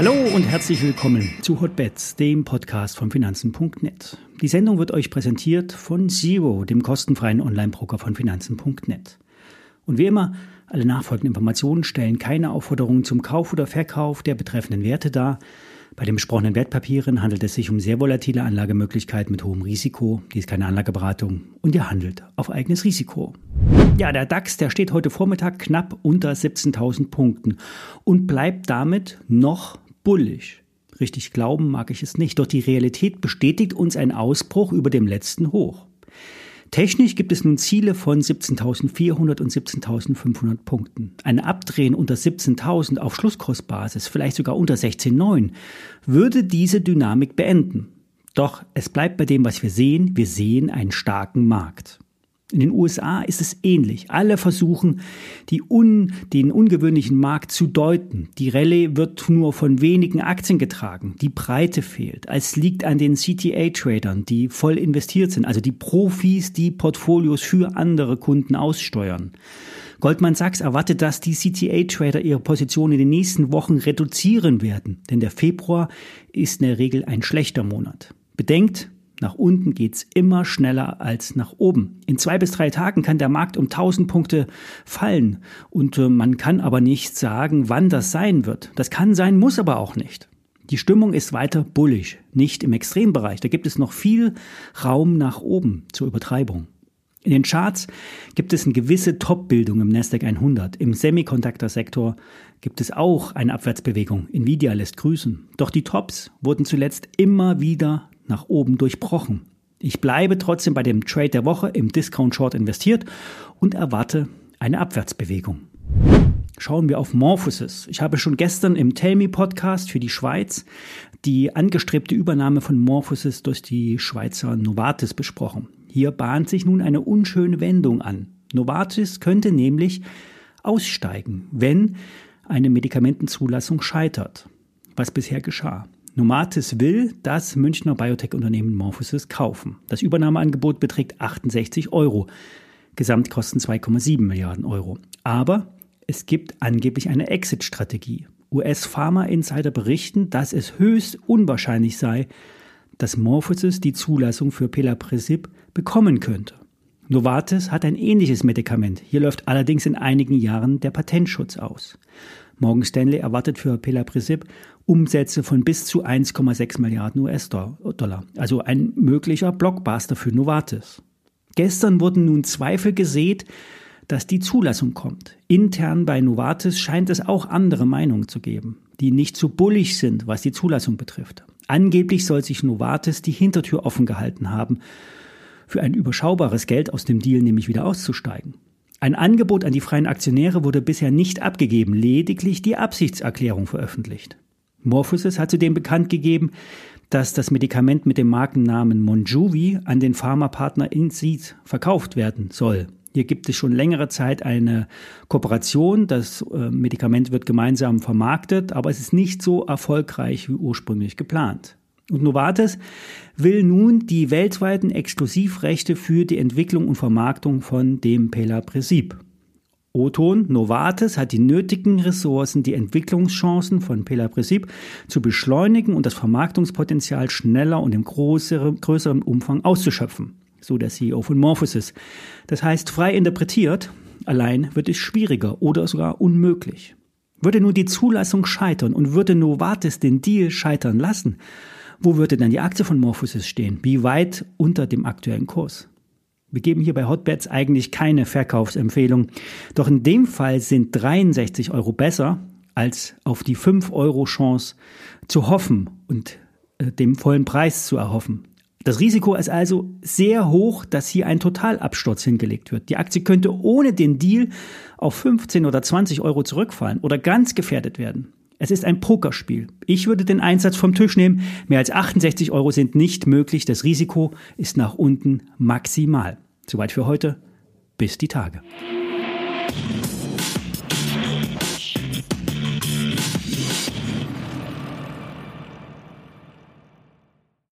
Hallo und herzlich willkommen zu Hotbets, dem Podcast von Finanzen.net. Die Sendung wird euch präsentiert von Zero, dem kostenfreien Online-Broker von Finanzen.net. Und wie immer, alle nachfolgenden Informationen stellen keine Aufforderungen zum Kauf oder Verkauf der betreffenden Werte dar. Bei den besprochenen Wertpapieren handelt es sich um sehr volatile Anlagemöglichkeiten mit hohem Risiko. Dies ist keine Anlageberatung und ihr handelt auf eigenes Risiko. Ja, der DAX, der steht heute Vormittag knapp unter 17.000 Punkten und bleibt damit noch bullig. Richtig glauben mag ich es nicht, doch die Realität bestätigt uns einen Ausbruch über dem letzten Hoch. Technisch gibt es nun Ziele von 17.400 und 17.500 Punkten. Ein Abdrehen unter 17.000 auf Schlusskursbasis, vielleicht sogar unter 16.9, würde diese Dynamik beenden. Doch es bleibt bei dem, was wir sehen. Wir sehen einen starken Markt. In den USA ist es ähnlich. Alle versuchen, un, den ungewöhnlichen Markt zu deuten. Die Rallye wird nur von wenigen Aktien getragen. Die Breite fehlt. Es liegt an den CTA-Tradern, die voll investiert sind, also die Profis, die Portfolios für andere Kunden aussteuern. Goldman Sachs erwartet, dass die CTA-Trader ihre Position in den nächsten Wochen reduzieren werden, denn der Februar ist in der Regel ein schlechter Monat. Bedenkt, nach unten geht's immer schneller als nach oben. In zwei bis drei Tagen kann der Markt um 1000 Punkte fallen und äh, man kann aber nicht sagen, wann das sein wird. Das kann sein, muss aber auch nicht. Die Stimmung ist weiter bullig, nicht im Extrembereich. Da gibt es noch viel Raum nach oben zur Übertreibung. In den Charts gibt es eine gewisse Top-Bildung im Nasdaq 100. Im Semiconductor-Sektor gibt es auch eine Abwärtsbewegung. Nvidia lässt grüßen. Doch die Tops wurden zuletzt immer wieder nach oben durchbrochen. Ich bleibe trotzdem bei dem Trade der Woche im Discount Short investiert und erwarte eine Abwärtsbewegung. Schauen wir auf Morphosis. Ich habe schon gestern im Tell Me Podcast für die Schweiz die angestrebte Übernahme von Morphosis durch die Schweizer Novartis besprochen. Hier bahnt sich nun eine unschöne Wendung an. Novartis könnte nämlich aussteigen, wenn eine Medikamentenzulassung scheitert, was bisher geschah. Novartis will das Münchner Biotech-Unternehmen Morphosis kaufen. Das Übernahmeangebot beträgt 68 Euro. Gesamtkosten 2,7 Milliarden Euro. Aber es gibt angeblich eine Exit-Strategie. US-Pharma-Insider berichten, dass es höchst unwahrscheinlich sei, dass Morphosis die Zulassung für Pelapresib bekommen könnte. Novartis hat ein ähnliches Medikament. Hier läuft allerdings in einigen Jahren der Patentschutz aus. Morgan Stanley erwartet für Pelapresib Umsätze von bis zu 1,6 Milliarden US-Dollar. Also ein möglicher Blockbuster für Novartis. Gestern wurden nun Zweifel gesät, dass die Zulassung kommt. Intern bei Novartis scheint es auch andere Meinungen zu geben, die nicht so bullig sind, was die Zulassung betrifft. Angeblich soll sich Novartis die Hintertür offen gehalten haben, für ein überschaubares Geld aus dem Deal nämlich wieder auszusteigen. Ein Angebot an die freien Aktionäre wurde bisher nicht abgegeben, lediglich die Absichtserklärung veröffentlicht. Morphosis hat zudem bekannt gegeben, dass das Medikament mit dem Markennamen Monjuvi an den Pharmapartner Inseed verkauft werden soll. Hier gibt es schon längere Zeit eine Kooperation. Das äh, Medikament wird gemeinsam vermarktet, aber es ist nicht so erfolgreich wie ursprünglich geplant. Und Novartis will nun die weltweiten Exklusivrechte für die Entwicklung und Vermarktung von dem Pelapresib. Oton Novartis hat die nötigen Ressourcen, die Entwicklungschancen von Pelapresib zu beschleunigen und das Vermarktungspotenzial schneller und im größeren, größeren Umfang auszuschöpfen. So der CEO von Morphosis. Das heißt, frei interpretiert, allein wird es schwieriger oder sogar unmöglich. Würde nun die Zulassung scheitern und würde Novartis den Deal scheitern lassen, wo würde dann die Aktie von Morphosis stehen? Wie weit unter dem aktuellen Kurs? Wir geben hier bei Hotbets eigentlich keine Verkaufsempfehlung. Doch in dem Fall sind 63 Euro besser, als auf die 5 Euro Chance zu hoffen und äh, dem vollen Preis zu erhoffen. Das Risiko ist also sehr hoch, dass hier ein Totalabsturz hingelegt wird. Die Aktie könnte ohne den Deal auf 15 oder 20 Euro zurückfallen oder ganz gefährdet werden. Es ist ein Pokerspiel. Ich würde den Einsatz vom Tisch nehmen. Mehr als 68 Euro sind nicht möglich. Das Risiko ist nach unten maximal. Soweit für heute. Bis die Tage.